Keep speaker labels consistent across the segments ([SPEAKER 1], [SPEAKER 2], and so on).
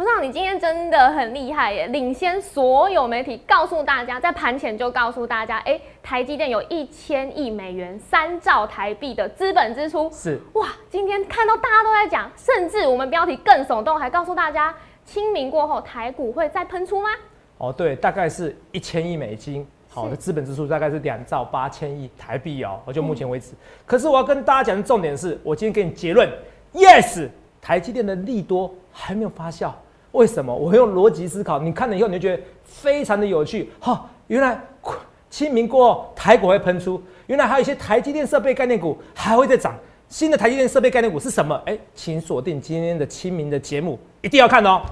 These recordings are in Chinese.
[SPEAKER 1] 头上你今天真的很厉害耶，领先所有媒体，告诉大家在盘前就告诉大家，哎，台积电有一千亿美元、三兆台币的资本支出。
[SPEAKER 2] 是
[SPEAKER 1] 哇，今天看到大家都在讲，甚至我们标题更耸动，还告诉大家，清明过后台股会再喷出吗？
[SPEAKER 2] 哦，对，大概是一千亿美金，好的资本支出大概是两兆八千亿台币哦，就目前为止。可是我要跟大家讲的重点是，我今天给你结论，yes，台积电的利多还没有发酵。为什么？我用逻辑思考，你看了以后你就觉得非常的有趣。哈，原来清明过后台股会喷出，原来还有一些台积电设备概念股还会再涨。新的台积电设备概念股是什么？哎，请锁定今天的清明的节目，一定要看哦。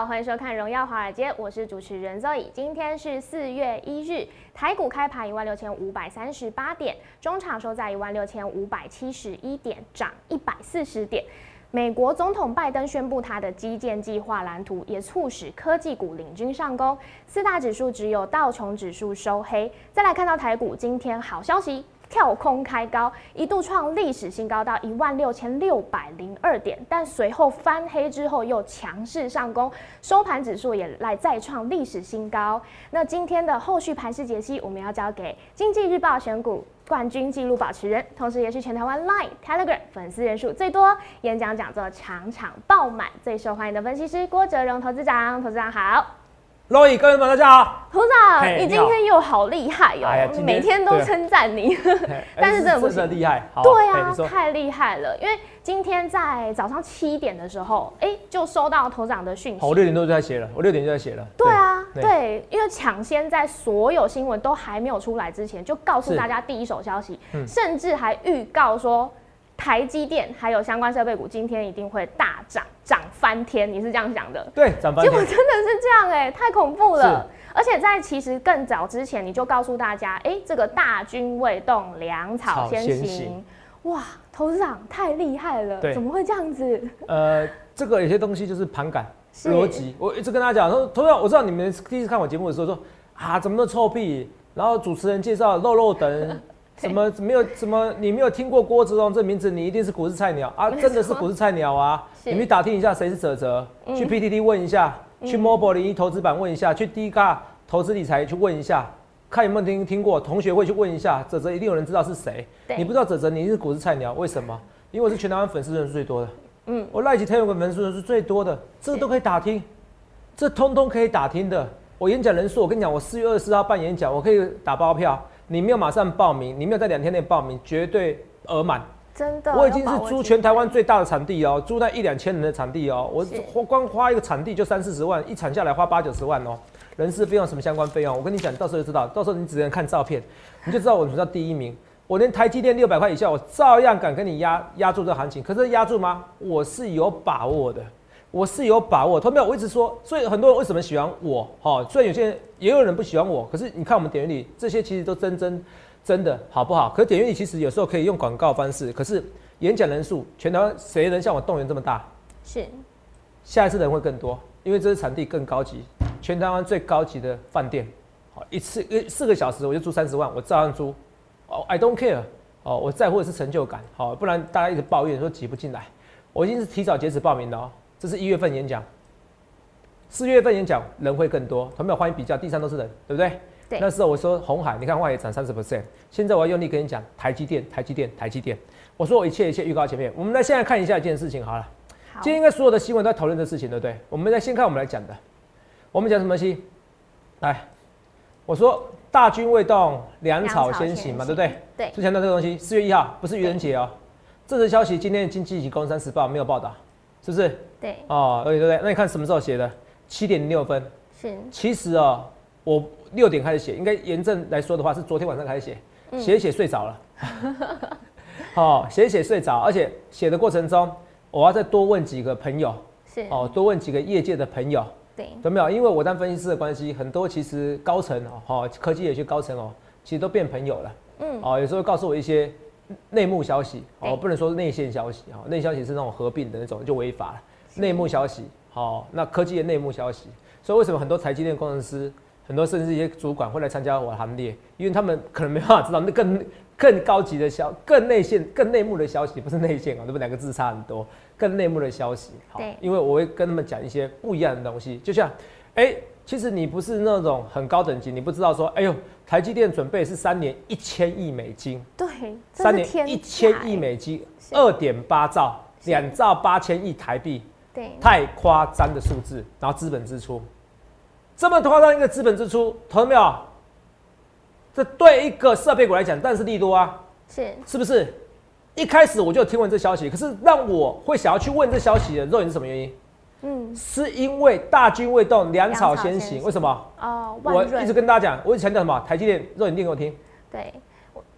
[SPEAKER 1] 好，欢迎收看《荣耀华尔街》，我是主持人 Zoe。今天是四月一日，台股开盘一万六千五百三十八点，中场收在一万六千五百七十一点，涨一百四十点。美国总统拜登宣布他的基建计划蓝图，也促使科技股领军上攻。四大指数只有道琼指数收黑。再来看到台股，今天好消息。跳空开高，一度创历史新高到一万六千六百零二点，但随后翻黑之后又强势上攻，收盘指数也来再创历史新高。那今天的后续盘势解析，我们要交给经济日报选股冠军纪录保持人，同时也是全台湾 Line、Telegram 粉丝人数最多、演讲讲座场场爆满、最受欢迎的分析师郭哲荣投资长。投资长好。
[SPEAKER 2] 各位朋友，大家好。
[SPEAKER 1] 头长，你今天又好厉害哟！每天都称赞你，但是真的不
[SPEAKER 2] 是厉害。
[SPEAKER 1] 对啊，太厉害了！因为今天在早上七点的时候，哎，就收到头长的讯息。
[SPEAKER 2] 我六点多就在写了，我六点就在写了。
[SPEAKER 1] 对啊，对，因为抢先在所有新闻都还没有出来之前，就告诉大家第一手消息，甚至还预告说。台积电还有相关设备股今天一定会大涨，涨翻天，你是这样想的？
[SPEAKER 2] 对，涨翻天。
[SPEAKER 1] 结果真的是这样哎，太恐怖了。而且在其实更早之前，你就告诉大家，哎，这个大军未动，粮草先行。哇，投资长太厉害了，怎么会这样子？呃，
[SPEAKER 2] 这个有些东西就是盘感逻辑。我一直跟大家讲说，投资长，我知道你们第一次看我节目的时候说啊，怎么都臭屁，然后主持人介绍肉肉等。什么没有什么？你没有听过郭子龙这名字，你一定是股市菜鸟啊！真的是股市菜鸟啊！你们打听一下谁是泽泽，去 PTT 问一下，去 Mobile 零一投资版问一下，去 D 卡投资理财去问一下，看有没有听听过。同学会去问一下，泽泽一定有人知道是谁。你不知道泽泽，你是股市菜鸟，为什么？因为我是全台湾粉丝人数最多的。嗯，我赖奇天有个粉丝人数最多的，这个都可以打听，这通通可以打听的。我演讲人数，我跟你讲，我四月二十四号办演讲，我可以打包票。你没有马上报名，你没有在两天内报名，绝对额满。
[SPEAKER 1] 真的，
[SPEAKER 2] 我已经是租全台湾最大的场地哦，租那一两千人的场地哦，我光花一个场地就三四十万，一场下来花八九十万哦，人事费用什么相关费用，我跟你讲，到时候就知道，到时候你只能看照片，你就知道我什么叫第一名。我连台积电六百块以下，我照样敢跟你压压住这行情，可是压住吗？我是有把握的。我是有把握，同没有？我一直说，所以很多人为什么喜欢我？哈，虽然有些人也有人不喜欢我，可是你看我们点阅率，这些其实都真真真的好不好？可点阅率其实有时候可以用广告方式，可是演讲人数，全台湾谁能像我动员这么大？
[SPEAKER 1] 是，
[SPEAKER 2] 下一次人会更多，因为这是场地更高级，全台湾最高级的饭店，好，一次一四个小时我就租三十万，我照样租，哦，I don't care，哦，我在乎的是成就感，好，不然大家一直抱怨说挤不进来，我已经是提早截止报名了哦。这是一月份演讲，四月份演讲人会更多，同没有欢迎比较，第三都是人，对不对？
[SPEAKER 1] 对。
[SPEAKER 2] 那时候我说红海，你看外也涨三十 percent，现在我要用力跟你讲台积电，台积电，台积电。我说我一切一切预告前面，我们来现在看一下一件事情好了。今天应该所有的新闻都在讨论这事情，对不对？我们来先看我们来讲的，我们讲什么西？来，我说大军未动，粮草先行嘛，对不对？
[SPEAKER 1] 对。
[SPEAKER 2] 之前的这个东西，四月一号不是愚人节哦。这则消息今天经济及工商时报没有报道。是不是？
[SPEAKER 1] 对
[SPEAKER 2] 哦，对对对，那你看什么时候写的？七点零六分。
[SPEAKER 1] 是。
[SPEAKER 2] 其实哦，我六点开始写，应该严正来说的话是昨天晚上开始写，写一写睡着了。哦，写一写睡着，而且写的过程中，我要再多问几个朋友。
[SPEAKER 1] 是。
[SPEAKER 2] 哦，多问几个业界的朋友。
[SPEAKER 1] 对。
[SPEAKER 2] 有没有？因为我当分析师的关系，很多其实高层哦，科技也去高层哦，其实都变朋友了。嗯。哦，有时候告诉我一些。内幕消息哦，不能说内线消息哈，内消息是那种合并的那种就违法了。内幕消息好，那科技的内幕消息，所以为什么很多台积电工程师，很多甚至一些主管会来参加我的行列？因为他们可能没办法知道那更更高级的消、更内线、更内幕的消息，不是内线啊，对不对？两个字差很多，更内幕的消息。
[SPEAKER 1] 好，
[SPEAKER 2] 因为我会跟他们讲一些不一样的东西，就像，哎，其实你不是那种很高等级，你不知道说，哎呦，台积电准备是三年一千亿美金，
[SPEAKER 1] 对，
[SPEAKER 2] 三年一千亿美金，二点八兆，两兆八千亿台币。
[SPEAKER 1] 对，
[SPEAKER 2] 太夸张的数字，然后资本支出这么夸张一个资本支出，投到没有？这对一个设备股来讲，但是利多啊，
[SPEAKER 1] 是
[SPEAKER 2] 是不是？一开始我就听闻这消息，可是让我会想要去问这消息的肉眼是什么原因？嗯，是因为大军未动，粮草先行。为什么？哦，我一直跟大家讲，我一直强调什么？台积电，肉眼念给我听。
[SPEAKER 1] 对。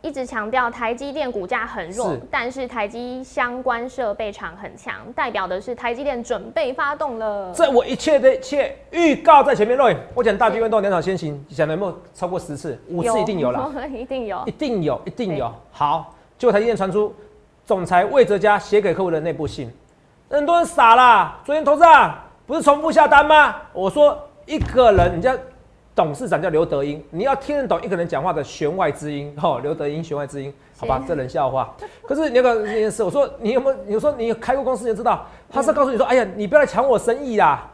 [SPEAKER 1] 一直强调台积电股价很弱，但是台积相关设备厂很强，代表的是台积电准备发动了。
[SPEAKER 2] 这我一切的一切预告在前面。瑞，我讲大军未动两场先行，讲了有没有超过十次？五次一定有了，
[SPEAKER 1] 一定有，
[SPEAKER 2] 一定有，一定有。好，结果台积电传出总裁魏哲嘉写给客户的内部信，很多人傻啦。昨天投资啊，不是重复下单吗？我说一个人，人家。董事长叫刘德英，你要听得懂一个人讲话的弦外之音，哈，刘德英弦外之音，好吧，这冷笑话。可是你要个这件事，我说你有没有？你说你开过公司就知道，他是告诉你说，哎呀，你不要来抢我生意啦。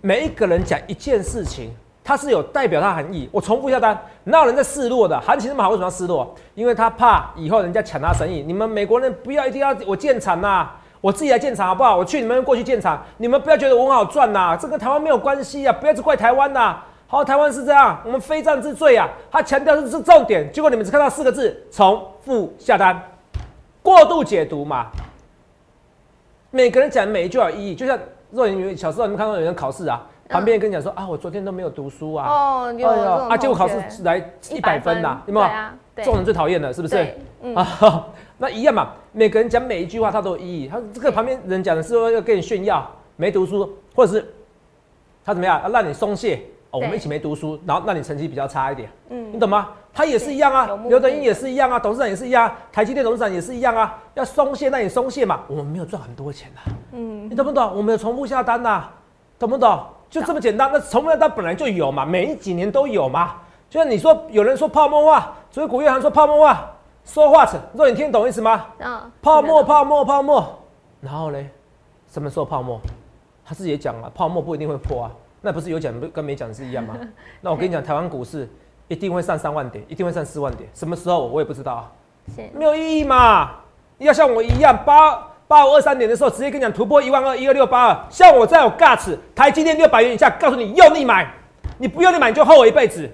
[SPEAKER 2] 每一个人讲一件事情，他是有代表他含义。我重复下单，那有人在示弱的？行情那么好，为什么要示弱？因为他怕以后人家抢他生意。你们美国人不要一定要我建厂呐，我自己来建厂好不好？我去你们过去建厂，你们不要觉得我很好赚呐，这跟台湾没有关系啊，不要只怪台湾呐。好，台湾是这样，我们非战之罪啊！他强调的是重点，结果你们只看到四个字：重复下单，过度解读嘛。每个人讲每一句有意义，就像若你小时候你们看到有人考试啊，旁边跟你讲说啊，我昨天都没有读书啊，
[SPEAKER 1] 哦，有啊，
[SPEAKER 2] 结果考试来一百分呐，有没有？这种人最讨厌的，是不是？啊，那一样嘛。每个人讲每一句话，他都有意义。他这个旁边人讲的是说要跟你炫耀没读书，或者是他怎么样要让你松懈哦。我们一起没读书，然后那你成绩比较差一点，嗯，你懂吗？他也是一样啊，刘德英也是一样啊，董事长也是一样，台积电董事长也是一样啊，要松懈那你松懈嘛，我们没有赚很多钱呐，嗯，你懂不懂？我们有重复下单呐，懂不懂？就这么简单，那重复下单本来就有嘛，每一几年都有嘛。就像你说，有人说泡沫化，所以古月涵说泡沫化，说话成，若你听懂意思吗？嗯，泡沫泡沫泡沫，然后嘞，什么时候泡沫？他自己也讲了，泡沫不一定会破啊。那不是有讲跟没讲是一样吗？那我跟你讲，台湾股市一定会上三万点，一定会上四万点，什么时候我也不知道啊，没有意义嘛。要像我一样八八五二三点的时候，直接跟你讲突破一万二一二六八二，像我这样有 guts，台积电六百元以下，告诉你用力买，你不用力买你就后悔一辈子。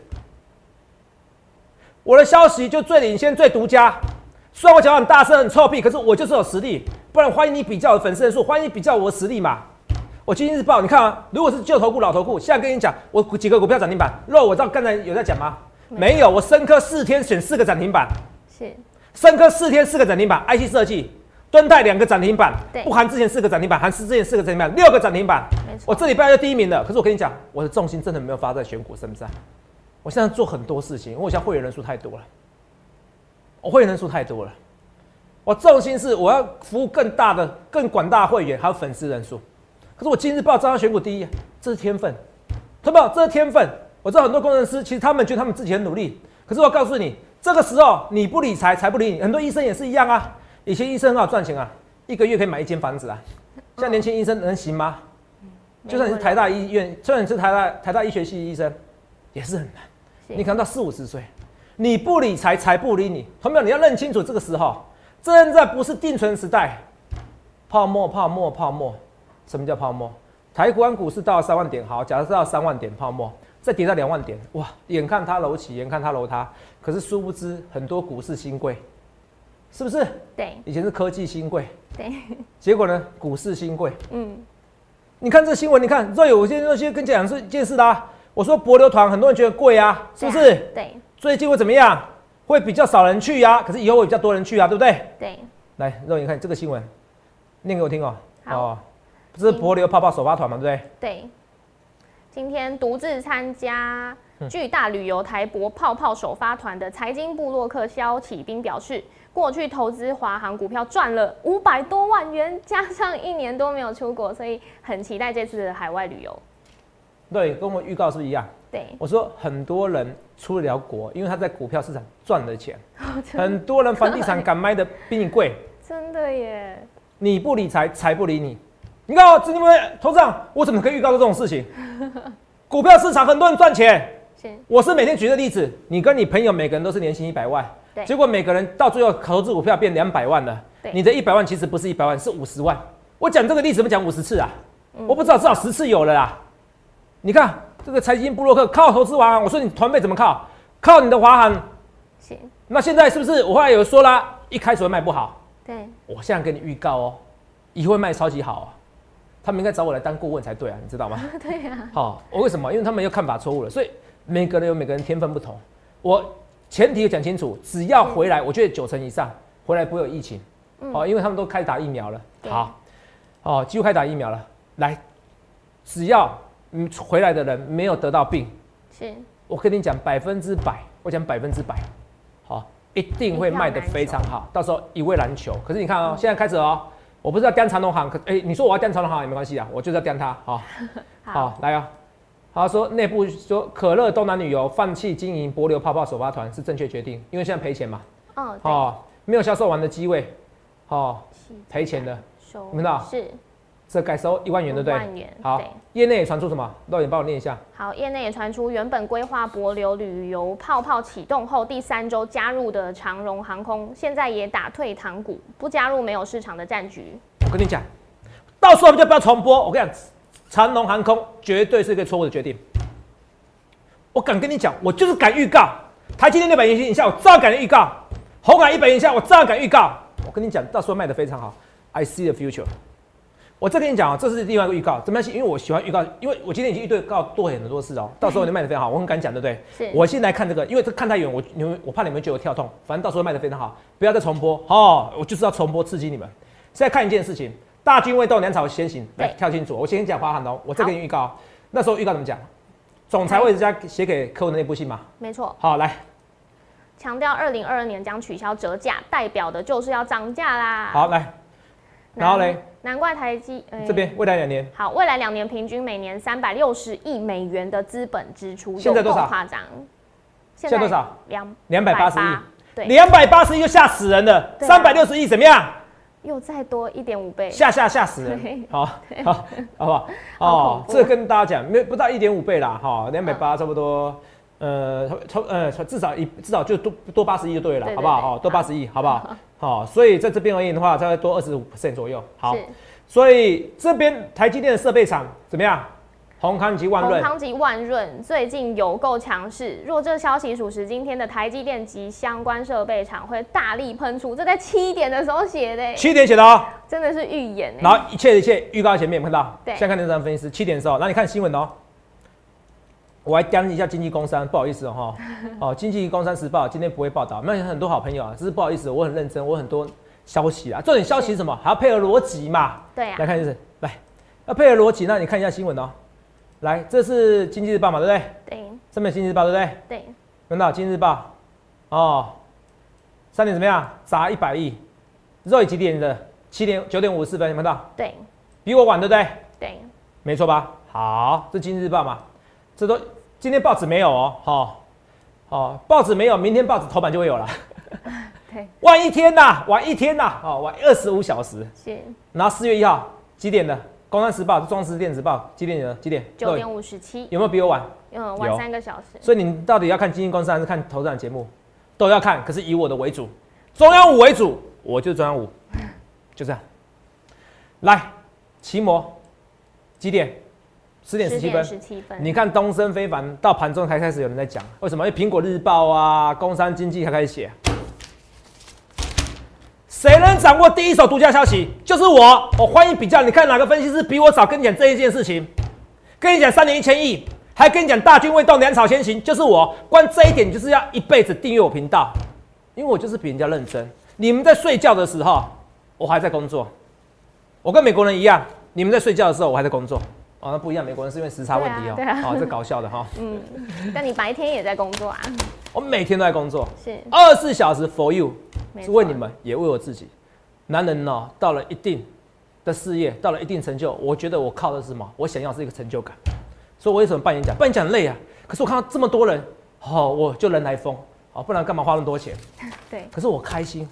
[SPEAKER 2] 我的消息就最领先最独家，虽然我讲很大声很臭屁，可是我就是有实力，不然欢迎你比较我的粉丝人数，欢迎你比较我的实力嘛。我今天日报，你看啊，如果是旧头股、老头股，现在跟你讲，我几个股票涨停板。若我知道刚才有在讲吗？没有，我深科四天选四个涨停板。是。深科四天四个涨停板，IC 设计，敦泰两个涨停板，不含之前四个涨停板，含之前四个涨停板，六个涨停板。没错。我这礼拜就第一名了，可是我跟你讲，我的重心真的没有发在选股身上。我现在做很多事情，因为我现在会员人数太多了，我会员人数太多了，我重心是我要服务更大的、更广大会员，还有粉丝人数。可是我今日报招商选股第一，这是天分，懂不？这是天分。我知道很多工程师，其实他们觉得他们自己很努力。可是我告诉你，这个时候你不理财，财不理你。很多医生也是一样啊。以前医生很好赚钱啊，一个月可以买一间房子啊。现在年轻医生能行吗？就算你是台大医院，就算你是台大台大医学系医生，也是很难。你可能到四五十岁，你不理财，财不理你。同学们，你要认清楚，这个时候正在不是定存时代，泡沫，泡沫，泡沫。什么叫泡沫？台湾股市到了三万点，好，假设到三万点泡沫，再跌到两万点，哇，眼看它楼起，眼看它楼塌，可是殊不知很多股市新贵，是不是？
[SPEAKER 1] 对，
[SPEAKER 2] 以前是科技新贵，
[SPEAKER 1] 对，
[SPEAKER 2] 结果呢，股市新贵，嗯，你看这新闻，你看，若有些东西跟讲是件事的，我说博流团很多人觉得贵啊，是不是？
[SPEAKER 1] 对，
[SPEAKER 2] 最近会怎么样？会比较少人去呀，可是以后会比较多人去啊，对不对？
[SPEAKER 1] 对，
[SPEAKER 2] 来，肉眼看这个新闻，念给我听哦，好。这是柏流泡泡首发团嘛，对不对？
[SPEAKER 1] 对。今天独自参加巨大旅游台博泡泡首发团的财经部落客肖启斌表示，过去投资华航股票赚了五百多万元，加上一年多没有出国，所以很期待这次的海外旅游。
[SPEAKER 2] 对，跟我预告是不是一样？
[SPEAKER 1] 对，
[SPEAKER 2] 我说很多人出得了国，因为他在股票市场赚了钱。很多人房地产敢卖的比你贵，
[SPEAKER 1] 真的耶！
[SPEAKER 2] 你不理财，财不理你。你看哦，这因为头上我怎么可以预告这种事情？股票市场很多人赚钱，我是每天举的例子。你跟你朋友每个人都是年薪一百万，结果每个人到最后投资股票变两百万了。你的一百万其实不是一百万，是五十万。我讲这个例子，怎么讲五十次啊？我不知道，至少十次有了啦。你看这个财经布洛克靠投资完，我说你团队怎么靠？靠你的华航。行。那现在是不是我后来有说啦？一开始会卖不好。
[SPEAKER 1] 对。
[SPEAKER 2] 我现在给你预告哦，以后会卖超级好啊。他们应该找我来当顾问才对啊，你知道吗？
[SPEAKER 1] 对呀。
[SPEAKER 2] 好，我为什么？因为他们又看法错误了，所以每个人有每个人天分不同。我前提讲清楚，只要回来，我觉得九成以上回来不会有疫情。哦，因为他们都开打疫苗了。好。哦，几乎开打疫苗了。来，只要嗯回来的人没有得到病，
[SPEAKER 1] 是，
[SPEAKER 2] 我跟你讲百分之百，我讲百分之百，好，一定会卖得非常好，到时候一位难求。可是你看哦，现在开始哦，我不是要掂长隆行，可哎，你说我要掂长隆行也没关系啊，我就是要掂它，好，好。来啊。他说内部说可乐东南旅游放弃经营博流泡泡首发团是正确决定，因为现在赔钱嘛，
[SPEAKER 1] 哦，哦，
[SPEAKER 2] 没有销售完的机位，哦，赔钱的。你们道
[SPEAKER 1] 是，
[SPEAKER 2] 这改收一万元，对不对？
[SPEAKER 1] 万元。
[SPEAKER 2] 好，业内也传出什么？导演帮我念一下。
[SPEAKER 1] 好，业内也传出，原本规划博流旅游泡泡启动后第三周加入的长荣航空，现在也打退堂鼓，不加入没有市场的战局。
[SPEAKER 2] 我跟你讲，到时候我们就不要重播。我跟你讲，长荣航空绝对是一个错误的决定。我敢跟你讲，我就是敢预告，台积电六百元以下，我照敢预告；红海一百元以下，我照敢预告。我跟你讲，到时候卖的非常好。I see the future。我再跟你讲啊，这是另外一个预告，怎么样？因为我喜欢预告，因为我今天已经预对告做很多事哦，到时候你卖的非常好，我很敢讲，对不对？
[SPEAKER 1] 是。
[SPEAKER 2] 我先来看这个，因为这看太远，我你们我怕你们觉得我跳痛，反正到时候卖的非常好，不要再重播哦，我就是要重播刺激你们。现在看一件事情，大军未动，粮草先行，来跳清楚。我先讲华航哦，我再给你预告，那时候预告怎么讲？总裁为人家写给客户的那部信吗？
[SPEAKER 1] 没错。
[SPEAKER 2] 好，来，
[SPEAKER 1] 强调二零二二年将取消折价，代表的就是要涨价啦。
[SPEAKER 2] 好，来。然后嘞，
[SPEAKER 1] 难怪台积
[SPEAKER 2] 这边未来两年
[SPEAKER 1] 好，未来两年平均每年三百六十亿美元的资本支出，
[SPEAKER 2] 现在多少？
[SPEAKER 1] 夸张？
[SPEAKER 2] 现在多少？
[SPEAKER 1] 两
[SPEAKER 2] 两百八十亿，
[SPEAKER 1] 对，
[SPEAKER 2] 两百八十亿就吓死人了。三百六十亿怎么样？
[SPEAKER 1] 又再多一点五倍，
[SPEAKER 2] 吓吓吓死人！好，好，好不好？哦，这跟大家讲，没不到一点五倍啦，哈，两百八差不多。呃，超呃，至少一至少就多多八十亿就对了，好不好？好，多八十亿，好不好？好，所以在这边而言的话，大概多二十五 percent 左右。好，所以这边台积电的设备厂怎么样？宏康及万润，
[SPEAKER 1] 宏康及万润最近有够强势。若这消息属实，今天的台积电及相关设备厂会大力喷出。这在七点的时候写的，
[SPEAKER 2] 七点写的哦，
[SPEAKER 1] 真的是预言。
[SPEAKER 2] 然后一切一切预告前面有看到？
[SPEAKER 1] 对，
[SPEAKER 2] 现在看那张分析师七点的时候，那你看新闻哦。我还讲一下经济工商，不好意思哦 哦，经济工商时报今天不会报道，那有很多好朋友啊，只是不好意思，我很认真，我很多消息啊，重点消息是什么？还要配合逻辑嘛？
[SPEAKER 1] 对啊。
[SPEAKER 2] 来看就是来，要配合逻辑，那你看一下新闻哦。来，这是经济日报嘛，对不对？
[SPEAKER 1] 对。
[SPEAKER 2] 上面经济日报对不对？
[SPEAKER 1] 对。
[SPEAKER 2] 看到经济日报哦，三点怎么样？砸一百亿，肉几点的？七点九点五十四分，有看到？
[SPEAKER 1] 对。
[SPEAKER 2] 比我晚对不对？
[SPEAKER 1] 对。
[SPEAKER 2] 没错吧？好，这经济日报嘛。这都今天报纸没有哦，好，好，报纸没有，明天报纸头版就会有了。
[SPEAKER 1] 对，
[SPEAKER 2] 晚一天呐，晚一天呐，哦，晚二十五小时。
[SPEAKER 1] 是。
[SPEAKER 2] 然后四月一号几点的？工商时报、中时电子报几点的？几点？
[SPEAKER 1] 九点五十七。
[SPEAKER 2] 有没有比我晚？
[SPEAKER 1] 嗯，晚三个小时。
[SPEAKER 2] 所以你到底要看经济公司还是看投资长节目？都要看，可是以我的为主，中央五为主，我就是中央五，就这样。来，期末几点？十点十七分，
[SPEAKER 1] 十七分。
[SPEAKER 2] 你看东升非凡到盘中才开始有人在讲，为什么？因为苹果日报啊，工商经济才开始写。谁能掌握第一手独家消息？就是我。我欢迎比较，你看哪个分析师比我早跟你讲这一件事情？跟你讲三年一千亿，还跟你讲大军未动，粮草先行，就是我。关这一点，就是要一辈子订阅我频道，因为我就是比人家认真。你们在睡觉的时候，我还在工作。我跟美国人一样，你们在睡觉的时候，我还在工作。哦，那不一样，美国人是因为时差问题哦。
[SPEAKER 1] 对啊，
[SPEAKER 2] 哦，这搞笑的哈。
[SPEAKER 1] 嗯，但你白天也在工作啊？
[SPEAKER 2] 我每天都在工作，
[SPEAKER 1] 是
[SPEAKER 2] 二十四小时 for you，是为你们，也为我自己。男人呢，到了一定的事业，到了一定成就，我觉得我靠的是什么？我想要是一个成就感。所以我为什么办演讲？办演讲很累啊。可是我看到这么多人，好，我就人来疯，好，不然干嘛花那么多钱？
[SPEAKER 1] 对。
[SPEAKER 2] 可是我开心，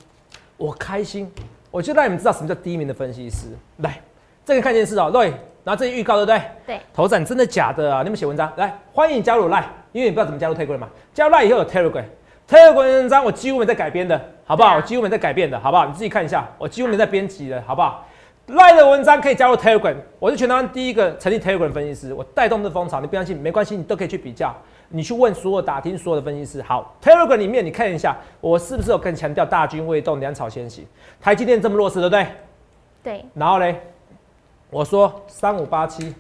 [SPEAKER 2] 我开心，我就让你们知道什么叫第一名的分析师。来，这个看电视哦，对，然后这预告对不对？
[SPEAKER 1] 对。
[SPEAKER 2] 头展真的假的啊？你们写文章来，欢迎加入 Line，因为你不知道怎么加入 Telegram 嘛。加入 Line 以后有 Telegram，Telegram 文章我几乎没在改编的，好不好？我几乎没在改编的，好不好？你自己看一下，我几乎没在编辑的，好不好？赖的文章可以加入 Telegram，我是全台湾第一个成立 Telegram 分析师，我带动这风潮，你不相信没关系，你都可以去比较，你去问所有打听所有的分析师。好，Telegram 里面你看一下，我是不是有更强调大军未动，粮草先行？台积电这么弱势，对不对？
[SPEAKER 1] 对。
[SPEAKER 2] 然后嘞，我说三五八七，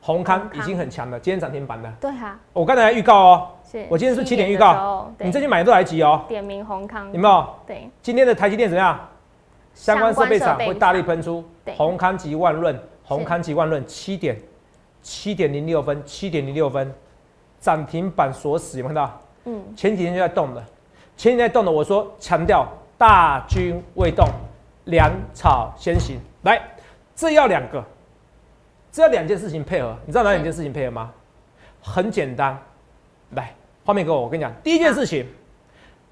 [SPEAKER 2] 宏康已经很强了，今天涨停板了。
[SPEAKER 1] 对哈。
[SPEAKER 2] 我刚才预告哦，
[SPEAKER 1] 是
[SPEAKER 2] 我今天是七点预告，你最近买都来急哦。
[SPEAKER 1] 点名宏康，
[SPEAKER 2] 有没有？
[SPEAKER 1] 对。
[SPEAKER 2] 今天的台积电怎么样？相关设备厂会大力喷出，宏康及万润，宏康及万润七点七点零六分，七点零六分，涨停板锁死，有看到？嗯，前几天就在动了，前几天在动的，我说强调大军未动，粮草先行。来，这要两个，这要两件事情配合，你知道哪两件事情配合吗？很简单，来，画面给我，我跟你讲，第一件事情，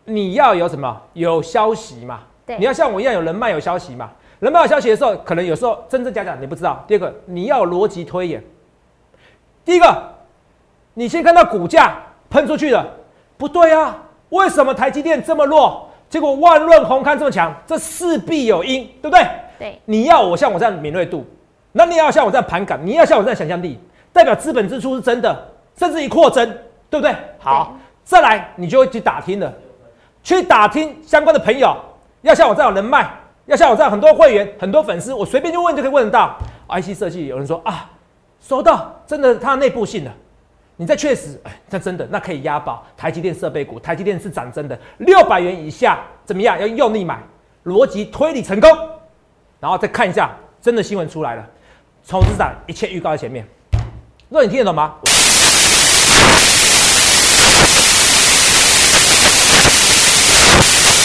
[SPEAKER 2] 你要有什么？有消息嘛？你要像我一样有人脉有消息嘛？人脉有消息的时候，可能有时候真真假假你不知道。第二个，你要逻辑推演。第一个，你先看到股价喷出去了，不对啊？为什么台积电这么弱？结果万润宏康这么强？这势必有因，对不对？
[SPEAKER 1] 对。
[SPEAKER 2] 你要我像我这样敏锐度，那你要像我这样盘感，你要像我这样想象力，代表资本支出是真的，甚至于扩增，对不对？好，再来你就会去打听了，去打听相关的朋友。要像我这样人脉，要像我这样很多会员、很多粉丝，我随便就问就可以问得到。IC 设计有人说啊，收到，真的它内部性的，你再确实，哎，那真的那可以押宝。台积电设备股，台积电是涨真的，六百元以下怎么样？要用力买，逻辑推理成功，然后再看一下真的新闻出来了，投资长一切预告在前面。若你听得懂吗？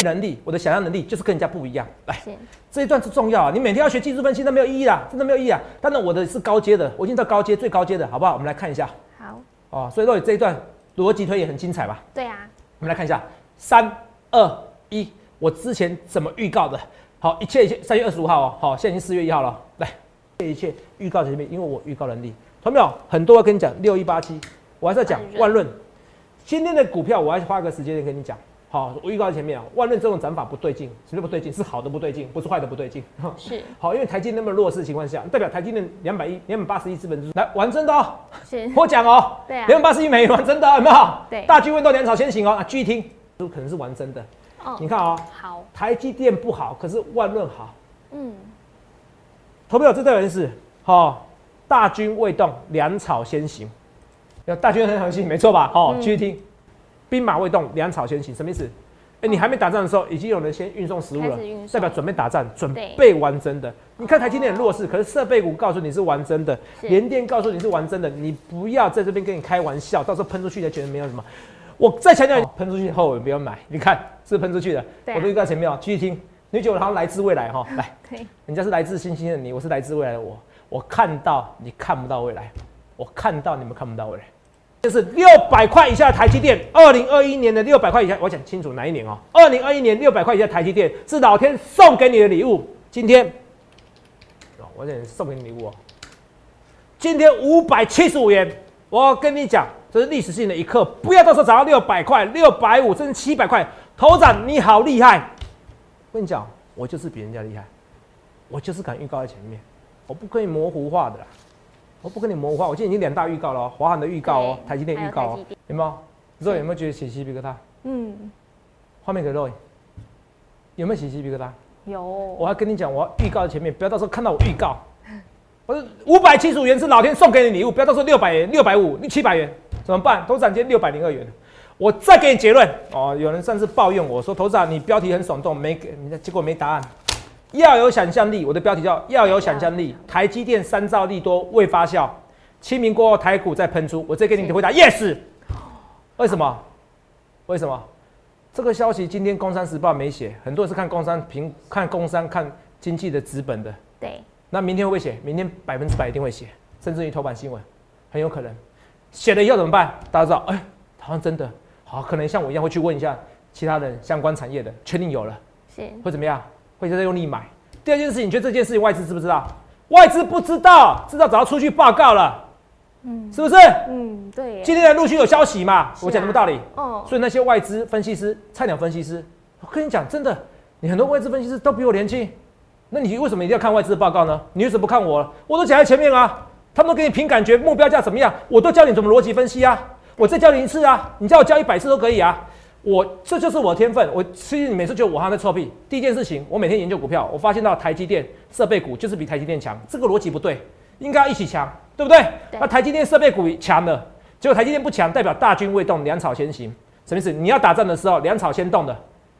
[SPEAKER 2] 能力，我的想象能力就是跟人家不一样。来，这一段是重要啊！你每天要学技术分析，那没有意义啊，真的没有意义啊。但是我的是高阶的，我已经到高阶最高阶的，好不好？我们来看一下。
[SPEAKER 1] 好。
[SPEAKER 2] 哦，所以说这一段逻辑推也很精彩吧？
[SPEAKER 1] 对啊。
[SPEAKER 2] 我们来看一下，三二一，我之前怎么预告的？好，一切一切，三月二十五号哦，好，现在已经四月一号了。来，这一切预告前面，因为我预告能力，同没有？很多要跟你讲六一八七，我还是要讲万润。今天的股票，我还花个时间跟你讲。好，我预告在前面啊，万润这种涨法不对劲，什么不对劲？是好的不对劲，不是坏的不对劲。
[SPEAKER 1] 是
[SPEAKER 2] 好，因为台积那么弱势的情况下，代表台积电两百亿、两百八十亿资本支出来玩真的哦。
[SPEAKER 1] 是，
[SPEAKER 2] 我讲哦，
[SPEAKER 1] 对啊，
[SPEAKER 2] 两百八十亿美元玩真的，有没有？
[SPEAKER 1] 对，
[SPEAKER 2] 大军问到粮草先行哦，啊，继续听，都可能是玩真的。哦，你看哦，
[SPEAKER 1] 好，
[SPEAKER 2] 台积电不好，可是万润好。嗯，投票这代表是好，大军未动，粮草先行。要大军很核心，没错吧？好，继续听。兵马未动，粮草先行，什么意思？哎，你还没打仗的时候，已经有人先运送食物了，代表准备打仗，准备完真的。你看台积电很弱势，可是设备股告诉你是完真的，联电告诉你是完真的，你不要在这边跟你开玩笑，到时候喷出去才觉得没有什么。我再强调，喷出去后不要买，你看是喷出去的，我都预告前面哦，继续听，你觉得我好像来自未来哈？来，人家是来自星星的你，我是来自未来的我，我看到你看不到未来，我看到你们看不到未来。这是六百块以下的台积电，二零二一年的六百块以下，我讲清楚哪一年哦？二零二一年六百块以下台积电是老天送给你的礼物。今天，哦，我讲送给你礼物哦。今天五百七十五元，我跟你讲，这是历史性的一刻，不要到时候涨到六百块、六百五甚至七百块，头涨你好厉害。我跟你讲，我就是比人家厉害，我就是敢预告在前面，我不可以模糊化的啦。我不跟你模糊化，我今天已经两大预告了，华航的预告哦，台积电预告哦，有没有？肉有没有觉得起鸡皮疙瘩？嗯。画面给肉，有没有起鸡皮疙瘩？
[SPEAKER 1] 有。
[SPEAKER 2] 我还跟你讲，我要预告在前面，不要到时候看到我预告。我说五百七十五元是老天送给你礼物，不要到时候六百元、六百五、七百元怎么办？头涨今天六百零二元。我再给你结论哦，有人上次抱怨我说，头涨你标题很耸动，没给，结果没答案。要有想象力，我的标题叫要有想象力。台积电三兆利多未发酵，清明过后台股再喷出。我直接给你回答，yes。为什么？为什么？这个消息今天《工商时报》没写，很多人是看工商评，看工商看经济的资本的。
[SPEAKER 1] 对。
[SPEAKER 2] 那明天会不会写？明天百分之百一定会写，甚至于头版新闻，很有可能。写了以后怎么办？大家知道，哎，好像真的好，可能像我一样会去问一下其他人相关产业的，确定有了，
[SPEAKER 1] 是
[SPEAKER 2] 会怎么样？会在用力买。第二件事情，你觉得这件事情外资知不知道？外资不知道，知道早要出去报告了，嗯，是不是？
[SPEAKER 1] 嗯，对。
[SPEAKER 2] 今天的陆续有消息嘛？我讲什么道理？
[SPEAKER 1] 哦，
[SPEAKER 2] 所以那些外资分析师、菜鸟分析师，我跟你讲，真的，你很多外资分析师都比我年轻，那你为什么一定要看外资的报告呢？你为什么不看我？我都讲在前面啊，他们都给你凭感觉，目标价怎么样，我都教你怎么逻辑分析啊，我再教你一次啊，你叫我教一百次都可以啊。我这就是我的天分。我其实你每次觉得我好像在臭屁。第一件事情，我每天研究股票，我发现到台积电设备股就是比台积电强，这个逻辑不对，应该要一起强，对不对？那台积电设备股强了，结果台积电不强，代表大军未动，粮草先行。什么意思？你要打仗的时候，粮草先动的，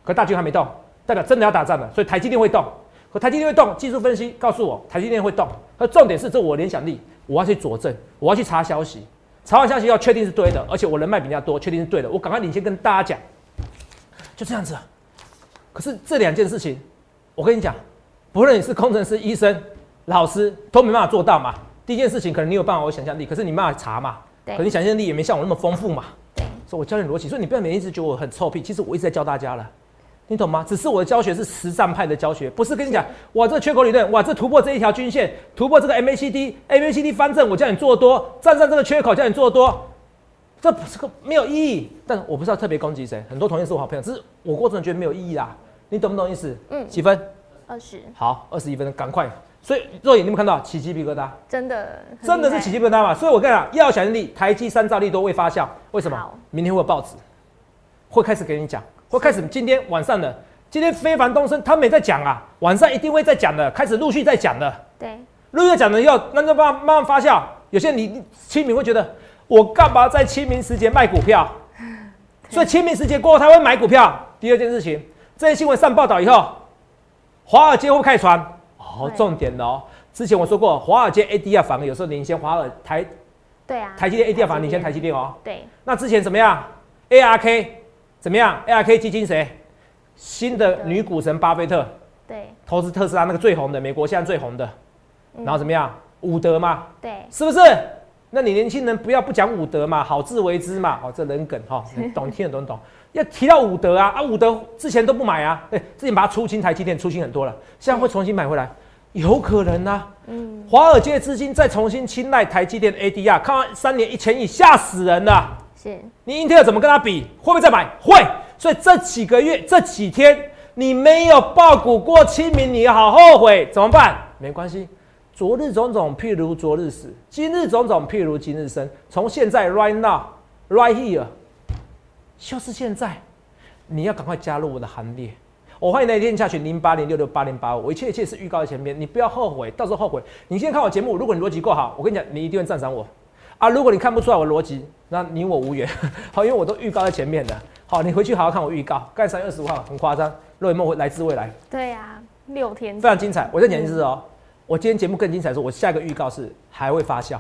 [SPEAKER 2] 可大军还没动，代表真的要打仗了。所以台积电会动，可台积电会动，技术分析告诉我台积电会动。可重点是这我联想力，我要去佐证，我要去查消息，查完消息要确定是对的，而且我人脉比人家多，确定是对的，我赶快领先跟大家讲。就这样子，可是这两件事情，我跟你讲，不论你是工程师、医生、老师，都没办法做到嘛。第一件事情，可能你有办法，我想象力，可是你没办法查嘛。
[SPEAKER 1] 对。
[SPEAKER 2] 可你想象力也没像我那么丰富嘛。
[SPEAKER 1] 对。
[SPEAKER 2] 所以我教你逻辑，所以你不要每一直觉得我很臭屁，其实我一直在教大家了，你懂吗？只是我的教学是实战派的教学，不是跟你讲，哇，这缺口理论，哇，这突破这一条均线，突破这个 MACD，MACD 翻正，我叫你做多，站上这个缺口叫你做多。这不是个没有意义，但我不是要特别攻击谁，很多同学是我好朋友，只是我过程觉得没有意义啦，你懂不懂意思？嗯，几分？
[SPEAKER 1] 二十。
[SPEAKER 2] 好，二十一分，赶快。所以肉眼你有没有看到起鸡皮疙瘩？
[SPEAKER 1] 真的，
[SPEAKER 2] 真的是起鸡皮疙瘩嘛？所以我跟你讲，要想力，台积三兆力都未发酵，为什么？明天会有报纸，会开始给你讲，会开始今天晚上的，今天非凡东升他们也在讲啊，晚上一定会在讲的，开始陆续在讲的。
[SPEAKER 1] 对，
[SPEAKER 2] 陆续讲了以后，那就慢慢慢发酵。有些你清明会觉得。我干嘛在清明时节卖股票？所以清明时节过后他会买股票。第二件事情，这些新闻上报道以后，华尔街会开船哦，重点的哦。之前我说过，华尔街 ADR 反而有时候领先华尔台，
[SPEAKER 1] 对啊，
[SPEAKER 2] 台积电 ADR 反而领先台积电哦。
[SPEAKER 1] 对。
[SPEAKER 2] 那之前怎么样？ARK 怎么样？ARK 基金谁？新的女股神巴菲特。
[SPEAKER 1] 对。
[SPEAKER 2] 投资特斯拉那个最红的，美国现在最红的。然后怎么样？伍德嘛。
[SPEAKER 1] 对。
[SPEAKER 2] 是不是？那你年轻人不要不讲武德嘛，好自为之嘛，哦，这人梗哈，懂听得懂懂。要提到武德啊，啊，武德之前都不买啊，哎，之前把它出清台积电出清很多了，现在会重新买回来，有可能啊。嗯，华尔街资金再重新青睐台积电 ADR，看完三年一千亿，吓死人了。你英特尔怎么跟他比？会不会再买？会。所以这几个月这几天你没有爆股过清明，你好后悔，怎么办？没关系。昨日种种，譬如昨日死；今日种种，譬如今日生。从现在，right now，right here，就是现在，你要赶快加入我的行列。我欢迎那天下群零八零六六八零八五，我一切一切是预告在前面，你不要后悔，到时候后悔。你先看我节目，如果你逻辑够好，我跟你讲，你一定会赞赏我啊。如果你看不出来我逻辑，那你我无缘。好，因为我都预告在前面的。好，你回去好好看我预告，干三月二十五号很夸张，洛伊梦会来自未来。
[SPEAKER 1] 对呀，六天
[SPEAKER 2] 非常精彩。我再讲一次哦。我今天节目更精彩，是我下一个预告是还会发酵，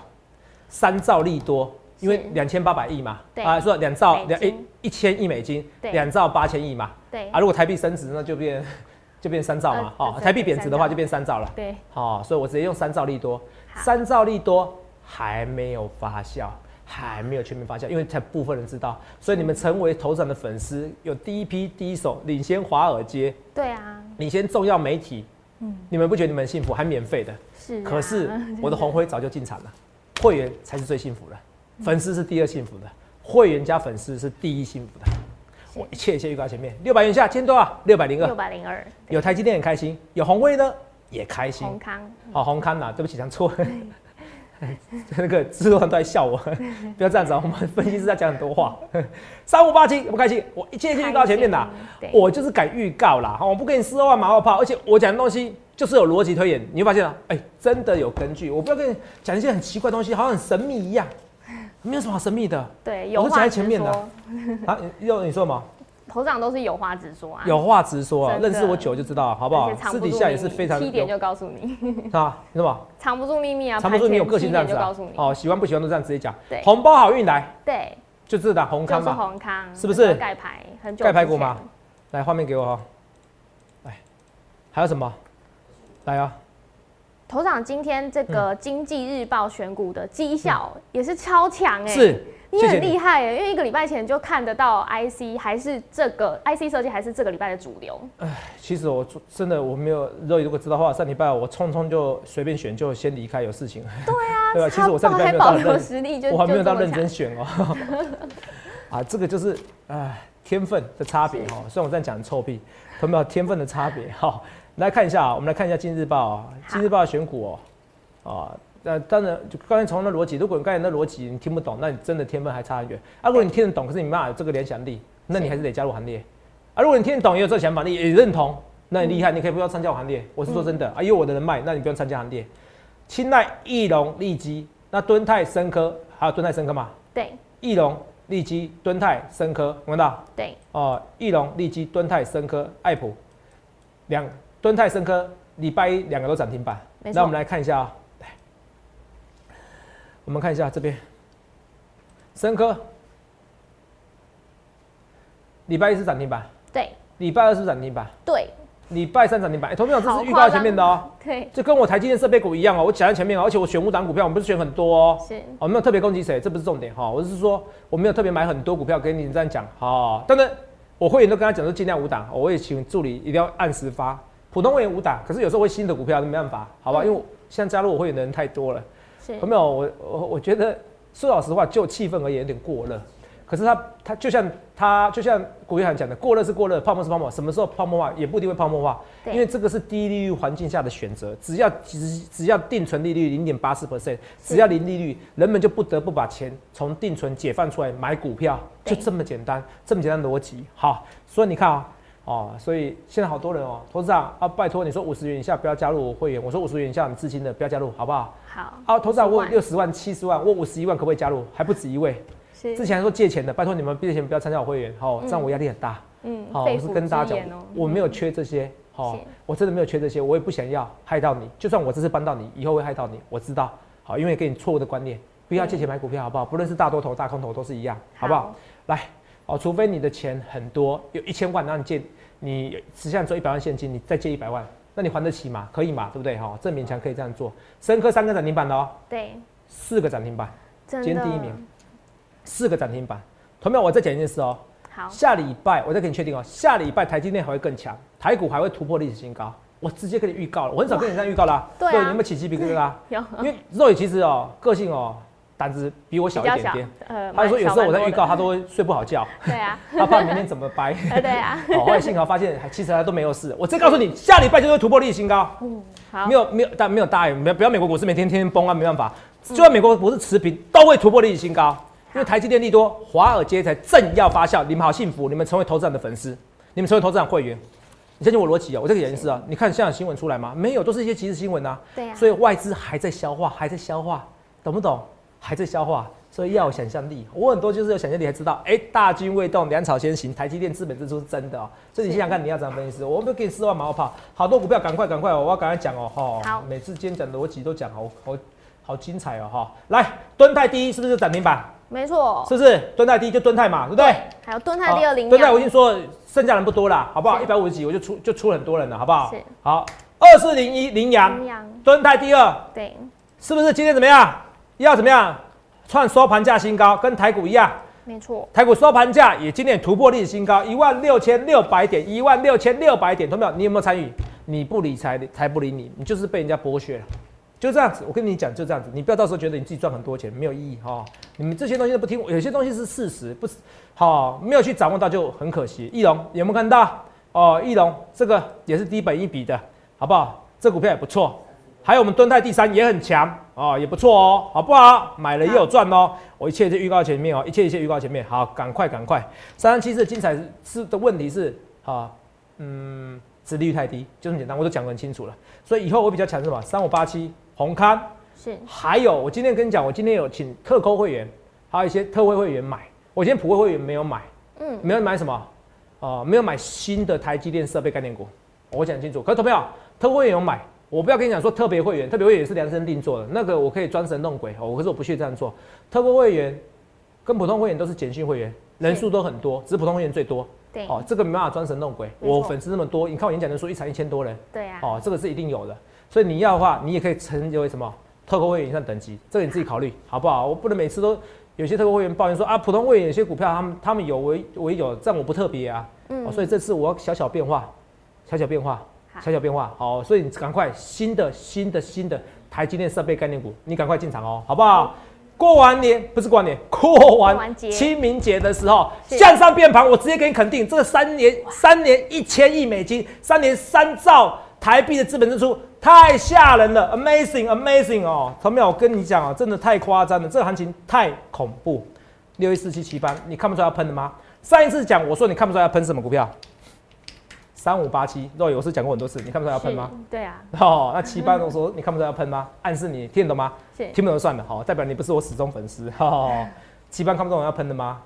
[SPEAKER 2] 三兆利多，因为两千八百亿嘛，啊，说两兆两一一千亿美金，两兆八千亿嘛，
[SPEAKER 1] 对。
[SPEAKER 2] 啊，如果台币升值，那就变 就变三兆嘛，哦，台币贬值的话就变三兆了，
[SPEAKER 1] 对，
[SPEAKER 2] 好，所以我直接用三兆利多，三兆利多还没有发酵，还没有全面发酵，因为才部分人知道，所以你们成为头长的粉丝，有第一批第一手领先华尔街，
[SPEAKER 1] 对啊，
[SPEAKER 2] 领先重要媒体。你们不觉得你们幸福？还免费的，
[SPEAKER 1] 是。
[SPEAKER 2] 可是我的红辉早就进场了，会员才是最幸福的，粉丝是第二幸福的，会员加粉丝是第一幸福的。我一切一切预告前面，六百元下，今天多少？六百零二。
[SPEAKER 1] 六百零二。
[SPEAKER 2] 有台积电很开心，有红辉呢也开心。
[SPEAKER 1] 红康。
[SPEAKER 2] 好，红康呐，对不起，讲错。那个制作人都在笑我，不要这样子啊！我们分析师在讲很多话。三五八七不开心，我一切一切预告前面的，我就是敢预告啦。我不给你四万马后炮，而且我讲的东西就是有逻辑推演，你会发现啊，哎，真的有根据。我不要跟你讲一些很奇怪的东西，好像很神秘一样，没有什么好神秘的。
[SPEAKER 1] 对，有我讲在前面的。
[SPEAKER 2] 啊，又你说什么？
[SPEAKER 1] 头长都是有话直说啊，
[SPEAKER 2] 有话直说啊，认识我久就知道，好不好？私底下也是非常。
[SPEAKER 1] 七点就告诉你，
[SPEAKER 2] 是 吧？什么？
[SPEAKER 1] 藏不住秘密啊，
[SPEAKER 2] 藏不住你有个性这样子
[SPEAKER 1] 啊。
[SPEAKER 2] 哦，喜欢不喜欢都这样直接讲。
[SPEAKER 1] 对，
[SPEAKER 2] 红包好运来。
[SPEAKER 1] 对，
[SPEAKER 2] 就是的红康嘛。
[SPEAKER 1] 红康，
[SPEAKER 2] 是不是？
[SPEAKER 1] 盖牌，很久。
[SPEAKER 2] 盖牌股吗？来，画面给我哈。来，还有什么？来啊。
[SPEAKER 1] 头长今天这个经济日报选股的绩效也是超强哎，
[SPEAKER 2] 是。
[SPEAKER 1] 你很厉害耶，因为一个礼拜前就看得到 IC 还是这个 IC 设计还是这个礼拜的主流。哎，
[SPEAKER 2] 其实我真的我没有，如果知道的话，上礼拜我匆匆就随便选就先离开，有事情。
[SPEAKER 1] 对啊，
[SPEAKER 2] 对吧？其实我上礼拜没有
[SPEAKER 1] 保留实力，就
[SPEAKER 2] 我还没有到认真选哦。啊，这个就是哎天分的差别哈。虽然我这样讲臭屁，有没有天分的差别？哈，来看一下啊，我们来看一下《今日报》啊，《今日报》选股哦，啊。那当然，就刚才从那逻辑，如果你刚才那逻辑你听不懂，那你真的天分还差很远。啊，如果你听得懂，可是你没有这个联想力，那你还是得加入行列。啊，如果你听得懂也有这个想法，你也认同，那你厉害，你可以不要参加我行列。我是说真的啊，有我的人脉，那你不用参加行列。青睐、翼龙、利基，那敦泰、深科，还有敦泰、深科嘛？
[SPEAKER 1] 对。
[SPEAKER 2] 翼龙、利基、敦泰、深科，看到？
[SPEAKER 1] 对。
[SPEAKER 2] 哦，翼龙、利基、敦泰、深科、爱普，两敦泰、深科，礼拜一两个都涨停板。那我们来看一下啊。我们看一下这边，深科，礼拜一是涨停板，
[SPEAKER 1] 对，
[SPEAKER 2] 礼拜二是涨停板，
[SPEAKER 1] 对，
[SPEAKER 2] 礼拜三涨停板。哎，同学们，这是预告前面的哦，
[SPEAKER 1] 对，
[SPEAKER 2] 就跟我台积电设备股一样哦，我讲在前面，而且我选五档股票，我们不是选很多哦，
[SPEAKER 1] 是，
[SPEAKER 2] 我没有特别攻击谁，这不是重点哈，我是说我没有特别买很多股票给你这样讲，好，当然我会员都跟他讲说尽量五档，我也请助理一定要按时发，普通会员五档，可是有时候会新的股票没办法，好吧，因为现在加入我会员的人太多了。有没有？我我我觉得说老实话，就气氛而言有点过热。可是它它就像它就像古玉涵讲的，过热是过热，泡沫是泡沫。什么时候泡沫化也不一定会泡沫化，因为这个是低利率环境下的选择。只要只只要定存利率零点八四 percent，只要零利率，人们就不得不把钱从定存解放出来买股票，就这么简单，这么简单逻辑。好，所以你看啊。哦，所以现在好多人哦，投资长啊，拜托你说五十元以下不要加入我会员，我说五十元以下你资金的不要加入，好不好？
[SPEAKER 1] 好。
[SPEAKER 2] 啊，投资长我六十万、七十万，我五十一万可不可以加入？还不止一位。是。之前还说借钱的，拜托你们借钱不要参加我会员，好，这样我压力很大。嗯。好，我是跟大家讲，我没有缺这些，好，我真的没有缺这些，我也不想要害到你。就算我这次帮到你，以后会害到你，我知道。好，因为给你错误的观念，不要借钱买股票，好不好？不论是大多头、大空头都是一样，好不好？来，哦，除非你的钱很多，有一千万那你借。你实际上做一百万现金，你再借一百万，那你还得起吗？可以嘛？对不对？哈，这勉强可以这样做。深科三个涨停板的哦，
[SPEAKER 1] 对，
[SPEAKER 2] 四个涨停板，今天第一名，四个涨停板。同样，我再讲一件事哦，
[SPEAKER 1] 好，
[SPEAKER 2] 下礼拜我再给你确定哦，下礼拜台积电还会更强，台股还会突破历史新高。我直接跟你预告了，我很少跟你这样预告啦。
[SPEAKER 1] 对，
[SPEAKER 2] 你有没有起鸡皮疙瘩？
[SPEAKER 1] 有，
[SPEAKER 2] 因为肉眼其实哦，个性哦。胆子比我小一点点，呃，他说有时候我在预告，他都会睡不好觉，
[SPEAKER 1] 对啊，
[SPEAKER 2] 他怕明天怎么掰，
[SPEAKER 1] 对啊，
[SPEAKER 2] 哦，后来幸好发现，其实他都没有事。我再告诉你，下礼拜就会突破历史新高，
[SPEAKER 1] 嗯，好，
[SPEAKER 2] 没有没有，但没有大没有不要美国股市每天天天崩啊，没办法，就算美国股市持平，都会突破历史新高，因为台积电利多，华尔街才正要发酵，你们好幸福，你们成为投资人的粉丝，你们成为投资人会员，你相信我逻辑啊，我这个原因是啊，你看现在新闻出来吗？没有，都是一些即时新闻啊，
[SPEAKER 1] 对啊，
[SPEAKER 2] 所以外资还在消化，还在消化，懂不懂？还在消化。所以要有想象力，我很多就是有想象力，才知道，哎，大军未动，粮草先行，台积电资本支出是真的哦。所以你想想看，你要怎样分析？我不给你四万马后炮，好多股票，赶快赶快，我要赶快讲哦，
[SPEAKER 1] 哈。好。
[SPEAKER 2] 每次今天讲逻辑都讲好好好精彩哦，哈。来，敦泰第一是不是涨停板？
[SPEAKER 1] 没错。
[SPEAKER 2] 是不是？敦泰第一就敦泰嘛，对不对？
[SPEAKER 1] 还有敦泰第二零。
[SPEAKER 2] 敦泰我已经说剩下人不多了，好不好？一百五十几我就出就出很多人了，好不好？
[SPEAKER 1] 是。
[SPEAKER 2] 好，二四零一羚羊。
[SPEAKER 1] 羚羊。
[SPEAKER 2] 敦泰第二。
[SPEAKER 1] 对。
[SPEAKER 2] 是不是今天怎么样？要怎么样？创收盘价新高，跟台股一样，
[SPEAKER 1] 没错。
[SPEAKER 2] 台股收盘价也今天突破历史新高，一万六千六百点，一万六千六百点，同没有？你有没有参与？你不理财，财不理你，你就是被人家剥削了，就这样子。我跟你讲，就这样子，你不要到时候觉得你自己赚很多钱没有意义哈。你们这些东西都不听，有些东西是事实，不是好，没有去掌握到就很可惜。翼龙有没有看到？哦，翼龙这个也是低本一笔的，好不好？这股票也不错。还有我们敦泰第三也很强哦，也不错哦，好不好？买了也有赚哦。我一切就预告前面哦，一切一切预告前面。好，赶快赶快。三三七四精彩是的问题是啊，嗯，殖利率太低，就这么简单，我都讲得很清楚了。所以以后我比较强什么？三五八七红康
[SPEAKER 1] 是。
[SPEAKER 2] 还有我今天跟你讲，我今天有请特扣会员，还有一些特惠会员买。我今天普惠会员没有买，嗯，没有买什么啊？没有买新的台积电设备概念股。我讲清楚，可是投票特惠会员有买。我不要跟你讲说特别会员，特别会员是量身定做的，那个我可以装神弄鬼哦。可是我不屑这样做。特别会员跟普通会员都是简讯会员，人数都很多，只是普通会员最多。
[SPEAKER 1] 对，
[SPEAKER 2] 哦，这个没办法装神弄鬼。我粉丝那么多，你看我演讲人数一场一千多人。
[SPEAKER 1] 对啊。
[SPEAKER 2] 哦，这个是一定有的。所以你要的话，你也可以成为什么特购会员以上等级，这个你自己考虑好不好？我不能每次都有些特购会员抱怨说啊，普通会员有些股票他们他们有我我也有，但我不特别啊。嗯，所以这次我要小小变化，小小变化，小小变化。好，所以你赶快新的新的新的台积电设备概念股，你赶快进场哦，好不好？过完年不是过完年，过完清明节的时候向上变盘，我直接给你肯定，这个三年三年一千亿美金，三年三兆台币的资本支出太吓人了，amazing amazing 哦，同没有？我跟你讲啊，真的太夸张了，这个行情太恐怖。六一四七七八，你看不出来要喷的吗？上一次讲我说你看不出来要喷什么股票？三五八七，肉友我是讲过很多次，你看不出来要喷吗？
[SPEAKER 1] 对啊。
[SPEAKER 2] 哦，那七八都说你看不出来要喷吗？暗示你听得懂吗？听不懂就算了，好，代表你不是我始终粉丝。哈，七班看不懂要喷的吗？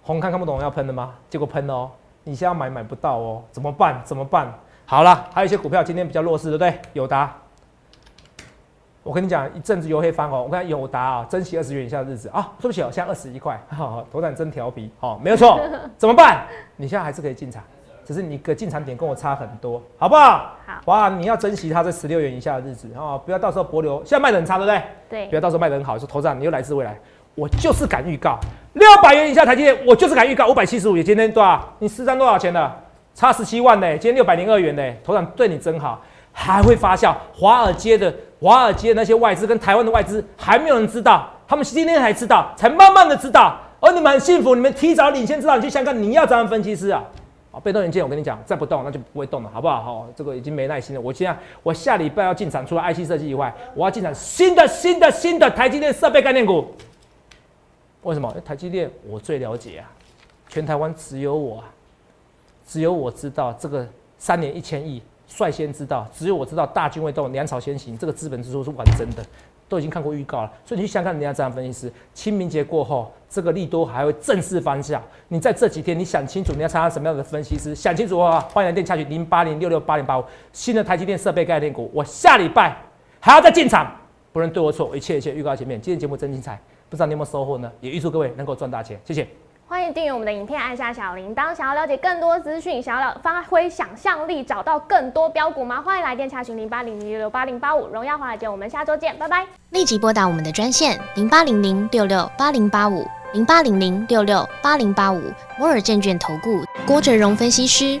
[SPEAKER 2] 红看看不懂要喷的吗？结果喷了哦，你现在买买不到哦，怎么办？怎么办？好了，还有一些股票今天比较弱势，对不对？友达，我跟你讲，一阵子油黑翻红，我看友达啊，珍惜二十元以下的日子啊，对不起哦，现在二十一块，好，头胆真调皮，好，没有错，怎么办？你现在还是可以进场。只是你个进场点跟我差很多，好不好？
[SPEAKER 1] 好
[SPEAKER 2] 哇，你要珍惜它在十六元以下的日子啊，不要到时候博流现在卖的很差，对不对？
[SPEAKER 1] 对，
[SPEAKER 2] 不要到时候卖的很好，说头涨你又来自未来，我就是敢预告六百元以下台积电，我就是敢预告五百七十五，也今天多少？你四张多少钱的？差十七万呢，今天六百零二元呢，头涨对你真好，还会发酵。华尔街的华尔街那些外资跟台湾的外资还没有人知道，他们今天才知道，才慢慢的知道，而你们很幸福，你们提早领先知道，你去香港你要当分析师啊。被动元件，我跟你讲，再不动那就不会动了，好不好？好，这个已经没耐心了。我现在，我下礼拜要进场，除了 IC 设计以外，我要进场新的、新的、新的台积电设备概念股。为什么？台积电我最了解啊，全台湾只有我，只有我知道这个三年一千亿，率先知道，只有我知道大军未动，粮草先行，这个资本支出是完整的。都已经看过预告了，所以你去想看人家这样分析师，清明节过后，这个利多还会正式方向。你在这几天，你想清楚你要参加什么样的分析师？想清楚的话，欢迎来电下去零八零六六八零八五新的台积电设备概念股，我下礼拜还要再进场，不论对或错，一切一切预告前面。今天节目真精彩，不知道你有没有收获呢？也预祝各位能够赚大钱，谢谢。
[SPEAKER 1] 欢迎订阅我们的影片，按下小铃铛。想要了解更多资讯，想要发挥想象力，找到更多标股吗？欢迎来电查询零八零零六六八零八五。荣耀华尔街，我们下周见，拜拜。
[SPEAKER 3] 立即拨打我们的专线零八零零六六八零八五零八零零六六八零八五摩尔证券投顾郭哲荣分析师。